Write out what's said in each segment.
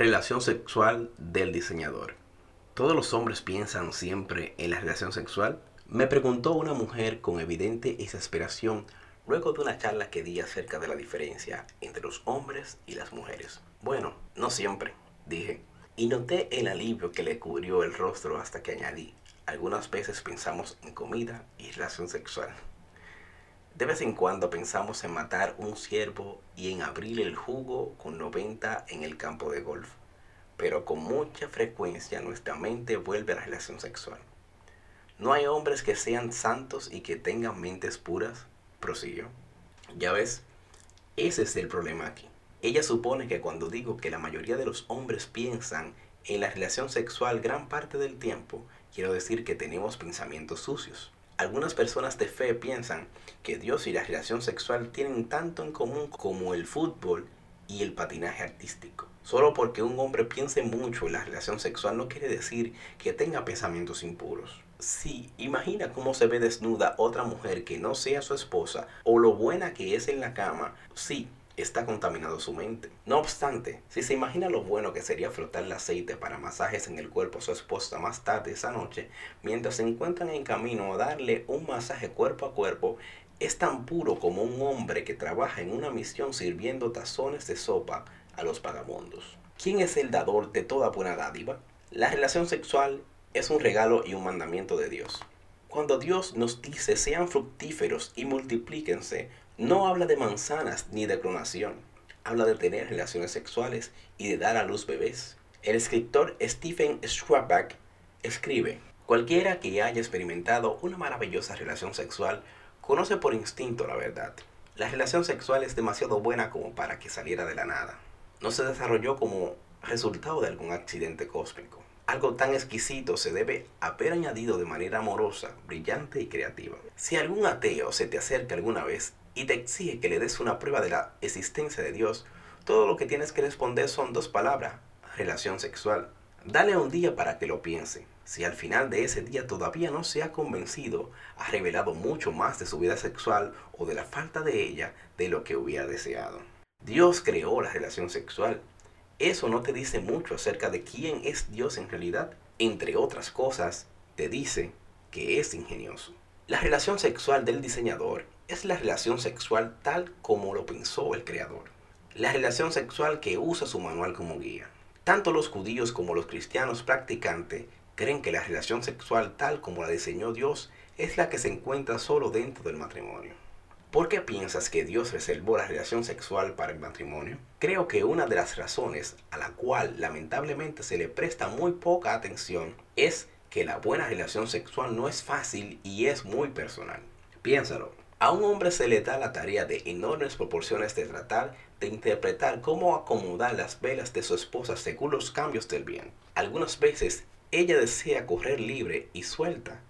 Relación sexual del diseñador. ¿Todos los hombres piensan siempre en la relación sexual? Me preguntó una mujer con evidente exasperación luego de una charla que di acerca de la diferencia entre los hombres y las mujeres. Bueno, no siempre, dije, y noté el alivio que le cubrió el rostro hasta que añadí, algunas veces pensamos en comida y relación sexual. De vez en cuando pensamos en matar un ciervo y en abrir el jugo con 90 en el campo de golf pero con mucha frecuencia nuestra mente vuelve a la relación sexual. No hay hombres que sean santos y que tengan mentes puras, prosiguió. Ya ves, ese es el problema aquí. Ella supone que cuando digo que la mayoría de los hombres piensan en la relación sexual gran parte del tiempo, quiero decir que tenemos pensamientos sucios. Algunas personas de fe piensan que Dios y la relación sexual tienen tanto en común como el fútbol y el patinaje artístico. Solo porque un hombre piense mucho en la relación sexual no quiere decir que tenga pensamientos impuros. Sí, imagina cómo se ve desnuda otra mujer que no sea su esposa o lo buena que es en la cama. Sí, está contaminado su mente. No obstante, si se imagina lo bueno que sería frotar el aceite para masajes en el cuerpo a su esposa más tarde esa noche, mientras se encuentran en camino a darle un masaje cuerpo a cuerpo, es tan puro como un hombre que trabaja en una misión sirviendo tazones de sopa a los vagabundos. ¿Quién es el dador de toda buena dádiva? La relación sexual es un regalo y un mandamiento de Dios. Cuando Dios nos dice sean fructíferos y multiplíquense, no habla de manzanas ni de clonación. Habla de tener relaciones sexuales y de dar a luz bebés. El escritor Stephen Schwabach escribe, cualquiera que haya experimentado una maravillosa relación sexual conoce por instinto la verdad. La relación sexual es demasiado buena como para que saliera de la nada no se desarrolló como resultado de algún accidente cósmico. Algo tan exquisito se debe haber añadido de manera amorosa, brillante y creativa. Si algún ateo se te acerca alguna vez y te exige que le des una prueba de la existencia de Dios, todo lo que tienes que responder son dos palabras, relación sexual. Dale un día para que lo piense. Si al final de ese día todavía no se ha convencido, ha revelado mucho más de su vida sexual o de la falta de ella de lo que hubiera deseado. Dios creó la relación sexual. Eso no te dice mucho acerca de quién es Dios en realidad. Entre otras cosas, te dice que es ingenioso. La relación sexual del diseñador es la relación sexual tal como lo pensó el creador. La relación sexual que usa su manual como guía. Tanto los judíos como los cristianos practicantes creen que la relación sexual tal como la diseñó Dios es la que se encuentra solo dentro del matrimonio. ¿Por qué piensas que Dios reservó la relación sexual para el matrimonio? Creo que una de las razones a la cual lamentablemente se le presta muy poca atención es que la buena relación sexual no es fácil y es muy personal. Piénsalo. A un hombre se le da la tarea de enormes proporciones de tratar de interpretar cómo acomodar las velas de su esposa según los cambios del bien. Algunas veces ella desea correr libre y suelta,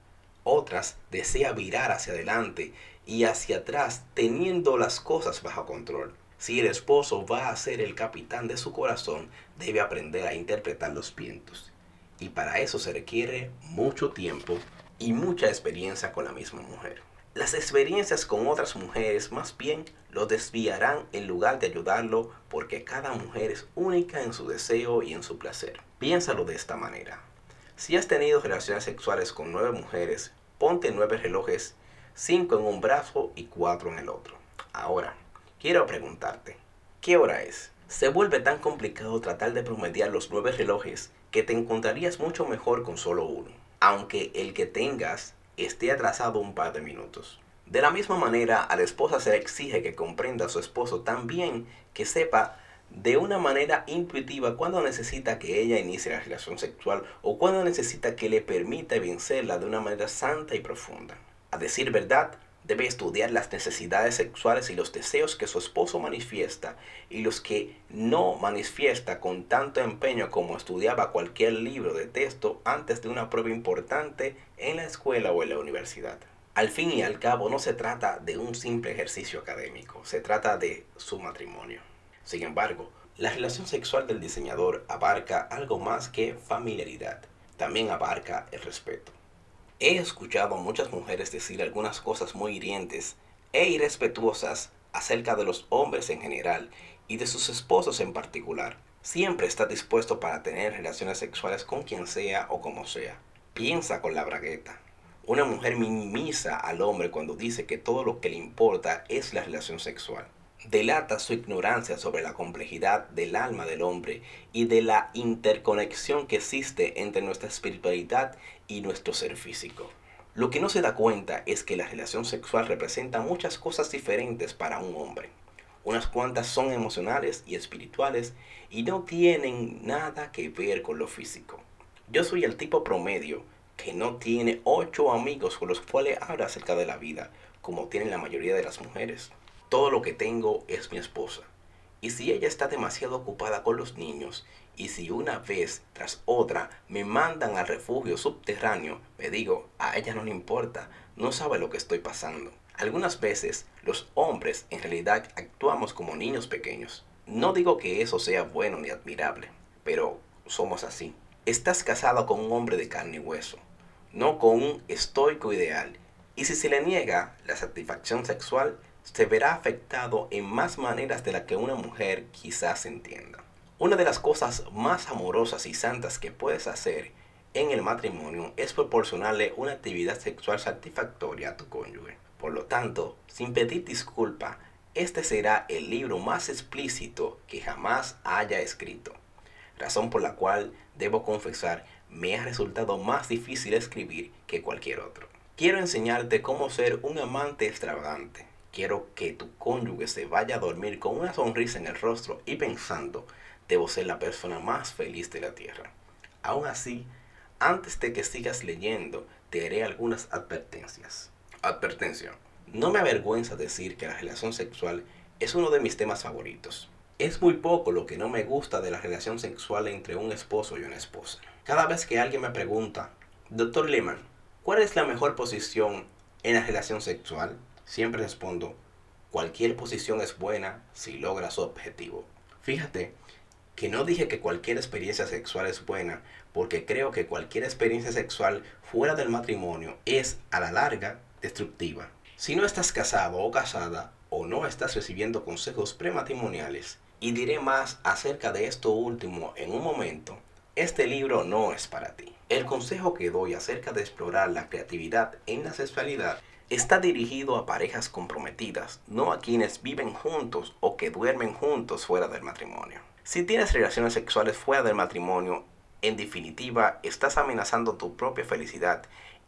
otras desea virar hacia adelante y hacia atrás teniendo las cosas bajo control. Si el esposo va a ser el capitán de su corazón, debe aprender a interpretar los vientos. Y para eso se requiere mucho tiempo y mucha experiencia con la misma mujer. Las experiencias con otras mujeres más bien lo desviarán en lugar de ayudarlo porque cada mujer es única en su deseo y en su placer. Piénsalo de esta manera. Si has tenido relaciones sexuales con nueve mujeres, ponte nueve relojes cinco en un brazo y cuatro en el otro. Ahora, quiero preguntarte, ¿qué hora es? Se vuelve tan complicado tratar de promediar los nueve relojes que te encontrarías mucho mejor con solo uno, aunque el que tengas esté atrasado un par de minutos. De la misma manera, a la esposa se le exige que comprenda a su esposo tan bien que sepa de una manera intuitiva cuando necesita que ella inicie la relación sexual o cuando necesita que le permita vencerla de una manera santa y profunda. A decir verdad, debe estudiar las necesidades sexuales y los deseos que su esposo manifiesta y los que no manifiesta con tanto empeño como estudiaba cualquier libro de texto antes de una prueba importante en la escuela o en la universidad. Al fin y al cabo no se trata de un simple ejercicio académico, se trata de su matrimonio. Sin embargo, la relación sexual del diseñador abarca algo más que familiaridad, también abarca el respeto. He escuchado a muchas mujeres decir algunas cosas muy hirientes e irrespetuosas acerca de los hombres en general y de sus esposos en particular. Siempre está dispuesto para tener relaciones sexuales con quien sea o como sea. Piensa con la bragueta. Una mujer minimiza al hombre cuando dice que todo lo que le importa es la relación sexual. Delata su ignorancia sobre la complejidad del alma del hombre y de la interconexión que existe entre nuestra espiritualidad y nuestro ser físico. Lo que no se da cuenta es que la relación sexual representa muchas cosas diferentes para un hombre. Unas cuantas son emocionales y espirituales y no tienen nada que ver con lo físico. Yo soy el tipo promedio que no tiene ocho amigos con los cuales habla acerca de la vida, como tienen la mayoría de las mujeres. Todo lo que tengo es mi esposa. Y si ella está demasiado ocupada con los niños, y si una vez tras otra me mandan al refugio subterráneo, me digo, a ella no le importa, no sabe lo que estoy pasando. Algunas veces los hombres en realidad actuamos como niños pequeños. No digo que eso sea bueno ni admirable, pero somos así. Estás casado con un hombre de carne y hueso, no con un estoico ideal. Y si se le niega la satisfacción sexual, se verá afectado en más maneras de las que una mujer quizás entienda. Una de las cosas más amorosas y santas que puedes hacer en el matrimonio es proporcionarle una actividad sexual satisfactoria a tu cónyuge. Por lo tanto, sin pedir disculpa, este será el libro más explícito que jamás haya escrito. Razón por la cual, debo confesar, me ha resultado más difícil escribir que cualquier otro. Quiero enseñarte cómo ser un amante extravagante. Quiero que tu cónyuge se vaya a dormir con una sonrisa en el rostro y pensando, debo ser la persona más feliz de la tierra. Aún así, antes de que sigas leyendo, te haré algunas advertencias. Advertencia. No me avergüenza decir que la relación sexual es uno de mis temas favoritos. Es muy poco lo que no me gusta de la relación sexual entre un esposo y una esposa. Cada vez que alguien me pregunta, Doctor Lehman, ¿cuál es la mejor posición en la relación sexual? Siempre respondo, cualquier posición es buena si logra su objetivo. Fíjate que no dije que cualquier experiencia sexual es buena, porque creo que cualquier experiencia sexual fuera del matrimonio es, a la larga, destructiva. Si no estás casado o casada o no estás recibiendo consejos prematrimoniales, y diré más acerca de esto último en un momento, este libro no es para ti. El consejo que doy acerca de explorar la creatividad en la sexualidad está dirigido a parejas comprometidas, no a quienes viven juntos o que duermen juntos fuera del matrimonio. Si tienes relaciones sexuales fuera del matrimonio, en definitiva estás amenazando tu propia felicidad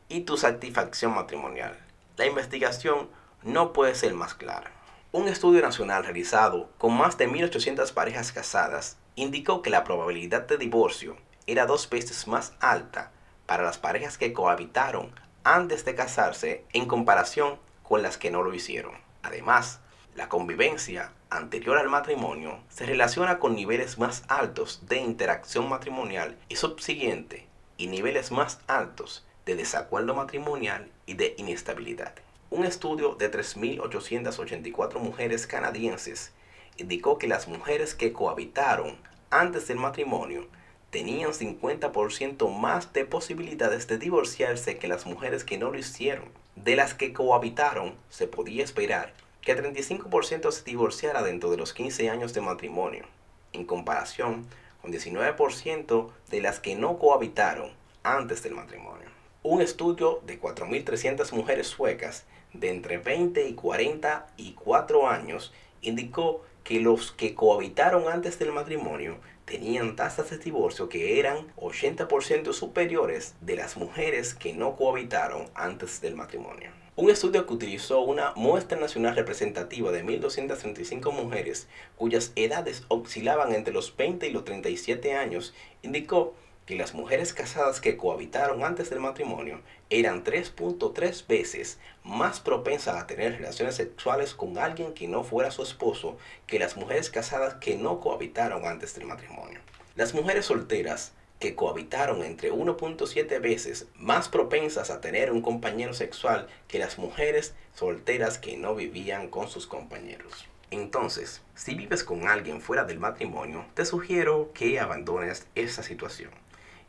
y tu satisfacción matrimonial. La investigación no puede ser más clara. Un estudio nacional realizado con más de 1.800 parejas casadas indicó que la probabilidad de divorcio era dos veces más alta para las parejas que cohabitaron antes de casarse en comparación con las que no lo hicieron. Además, la convivencia anterior al matrimonio se relaciona con niveles más altos de interacción matrimonial y subsiguiente y niveles más altos de desacuerdo matrimonial y de inestabilidad. Un estudio de 3.884 mujeres canadienses indicó que las mujeres que cohabitaron antes del matrimonio tenían 50% más de posibilidades de divorciarse que las mujeres que no lo hicieron. De las que cohabitaron, se podía esperar que 35% se divorciara dentro de los 15 años de matrimonio, en comparación con 19% de las que no cohabitaron antes del matrimonio. Un estudio de 4.300 mujeres suecas de entre 20 y 44 años indicó que los que cohabitaron antes del matrimonio tenían tasas de divorcio que eran 80% superiores de las mujeres que no cohabitaron antes del matrimonio. Un estudio que utilizó una muestra nacional representativa de 1.235 mujeres cuyas edades oscilaban entre los 20 y los 37 años indicó que las mujeres casadas que cohabitaron antes del matrimonio eran 3.3 veces más propensas a tener relaciones sexuales con alguien que no fuera su esposo que las mujeres casadas que no cohabitaron antes del matrimonio. Las mujeres solteras que cohabitaron entre 1.7 veces más propensas a tener un compañero sexual que las mujeres solteras que no vivían con sus compañeros. Entonces, si vives con alguien fuera del matrimonio, te sugiero que abandones esa situación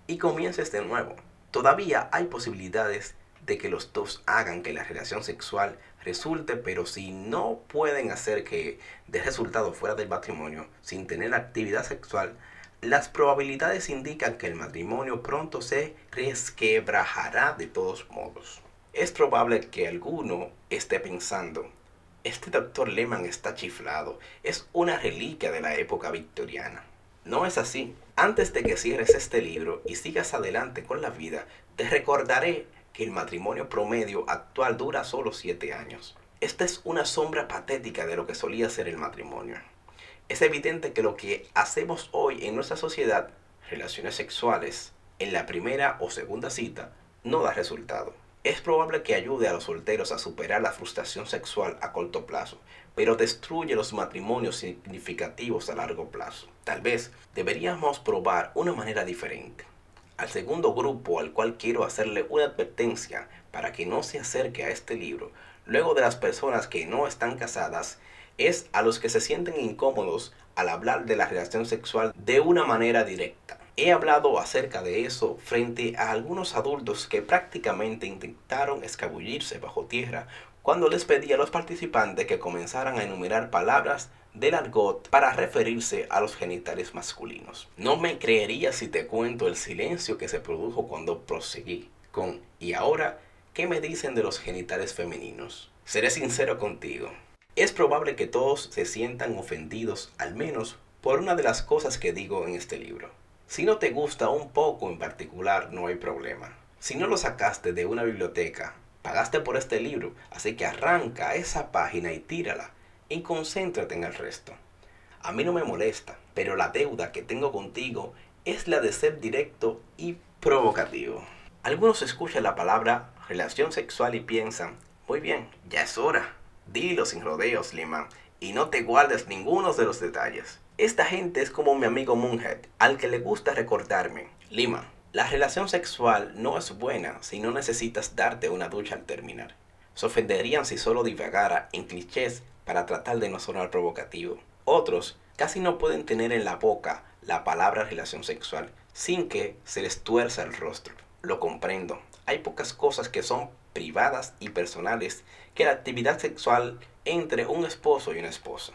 y comiences de nuevo. Todavía hay posibilidades de que los dos hagan que la relación sexual resulte, pero si no pueden hacer que dé resultado fuera del matrimonio sin tener actividad sexual, las probabilidades indican que el matrimonio pronto se resquebrajará de todos modos. Es probable que alguno esté pensando, este doctor Lehman está chiflado, es una reliquia de la época victoriana. No es así. Antes de que cierres este libro y sigas adelante con la vida, te recordaré que el matrimonio promedio actual dura solo 7 años. Esta es una sombra patética de lo que solía ser el matrimonio. Es evidente que lo que hacemos hoy en nuestra sociedad, relaciones sexuales, en la primera o segunda cita, no da resultado. Es probable que ayude a los solteros a superar la frustración sexual a corto plazo, pero destruye los matrimonios significativos a largo plazo. Tal vez deberíamos probar una manera diferente. Al segundo grupo al cual quiero hacerle una advertencia para que no se acerque a este libro, luego de las personas que no están casadas, es a los que se sienten incómodos al hablar de la relación sexual de una manera directa. He hablado acerca de eso frente a algunos adultos que prácticamente intentaron escabullirse bajo tierra cuando les pedí a los participantes que comenzaran a enumerar palabras del argot para referirse a los genitales masculinos. No me creería si te cuento el silencio que se produjo cuando proseguí con ¿y ahora qué me dicen de los genitales femeninos? Seré sincero contigo. Es probable que todos se sientan ofendidos al menos por una de las cosas que digo en este libro. Si no te gusta un poco en particular, no hay problema. Si no lo sacaste de una biblioteca, pagaste por este libro, así que arranca esa página y tírala y concéntrate en el resto. A mí no me molesta, pero la deuda que tengo contigo es la de ser directo y provocativo. Algunos escuchan la palabra relación sexual y piensan, muy bien, ya es hora. Dilo sin rodeos, Lima, y no te guardes ninguno de los detalles. Esta gente es como mi amigo Moonhead, al que le gusta recordarme. Lima, la relación sexual no es buena si no necesitas darte una ducha al terminar. Se ofenderían si solo divagara en clichés para tratar de no sonar provocativo. Otros casi no pueden tener en la boca la palabra relación sexual sin que se les tuerza el rostro. Lo comprendo. Hay pocas cosas que son privadas y personales que la actividad sexual entre un esposo y una esposa.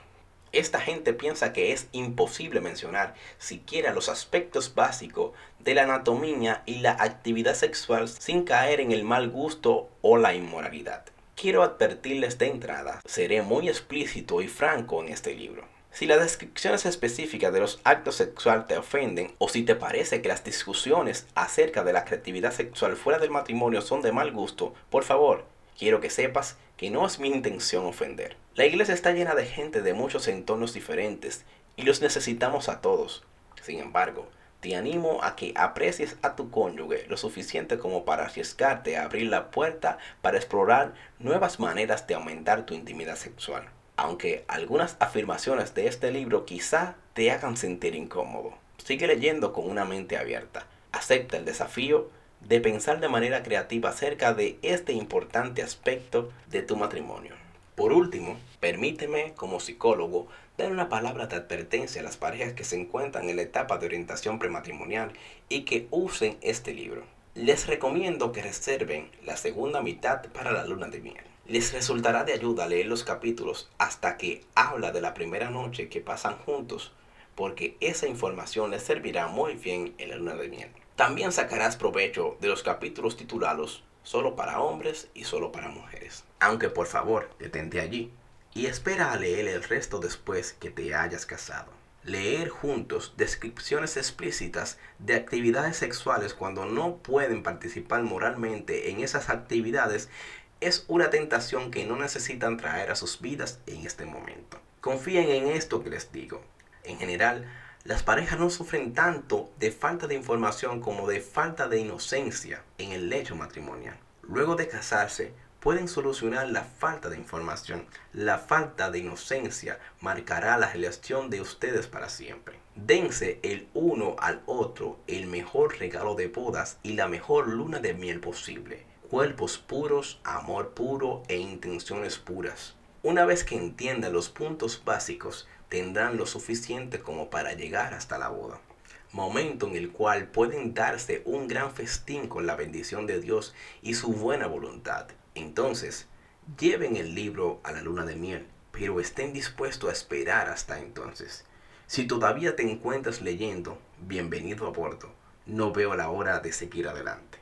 Esta gente piensa que es imposible mencionar siquiera los aspectos básicos de la anatomía y la actividad sexual sin caer en el mal gusto o la inmoralidad. Quiero advertirles de entrada, seré muy explícito y franco en este libro. Si las descripciones específicas de los actos sexuales te ofenden o si te parece que las discusiones acerca de la creatividad sexual fuera del matrimonio son de mal gusto, por favor, quiero que sepas que no es mi intención ofender. La iglesia está llena de gente de muchos entornos diferentes y los necesitamos a todos. Sin embargo, te animo a que aprecies a tu cónyuge lo suficiente como para arriesgarte a abrir la puerta para explorar nuevas maneras de aumentar tu intimidad sexual. Aunque algunas afirmaciones de este libro quizá te hagan sentir incómodo, sigue leyendo con una mente abierta. Acepta el desafío de pensar de manera creativa acerca de este importante aspecto de tu matrimonio. Por último, permíteme como psicólogo dar una palabra de advertencia a las parejas que se encuentran en la etapa de orientación prematrimonial y que usen este libro. Les recomiendo que reserven la segunda mitad para la luna de miel. Les resultará de ayuda leer los capítulos hasta que habla de la primera noche que pasan juntos, porque esa información les servirá muy bien en la luna de miel. También sacarás provecho de los capítulos titulados solo para hombres y solo para mujeres. Aunque por favor, detente allí y espera a leer el resto después que te hayas casado. Leer juntos descripciones explícitas de actividades sexuales cuando no pueden participar moralmente en esas actividades es una tentación que no necesitan traer a sus vidas en este momento. Confíen en esto que les digo. En general, las parejas no sufren tanto de falta de información como de falta de inocencia en el lecho matrimonial. Luego de casarse, pueden solucionar la falta de información. La falta de inocencia marcará la relación de ustedes para siempre. Dense el uno al otro el mejor regalo de bodas y la mejor luna de miel posible. Cuerpos puros, amor puro e intenciones puras. Una vez que entiendan los puntos básicos, tendrán lo suficiente como para llegar hasta la boda. Momento en el cual pueden darse un gran festín con la bendición de Dios y su buena voluntad. Entonces, lleven el libro a la luna de miel, pero estén dispuestos a esperar hasta entonces. Si todavía te encuentras leyendo, bienvenido a Puerto. No veo la hora de seguir adelante.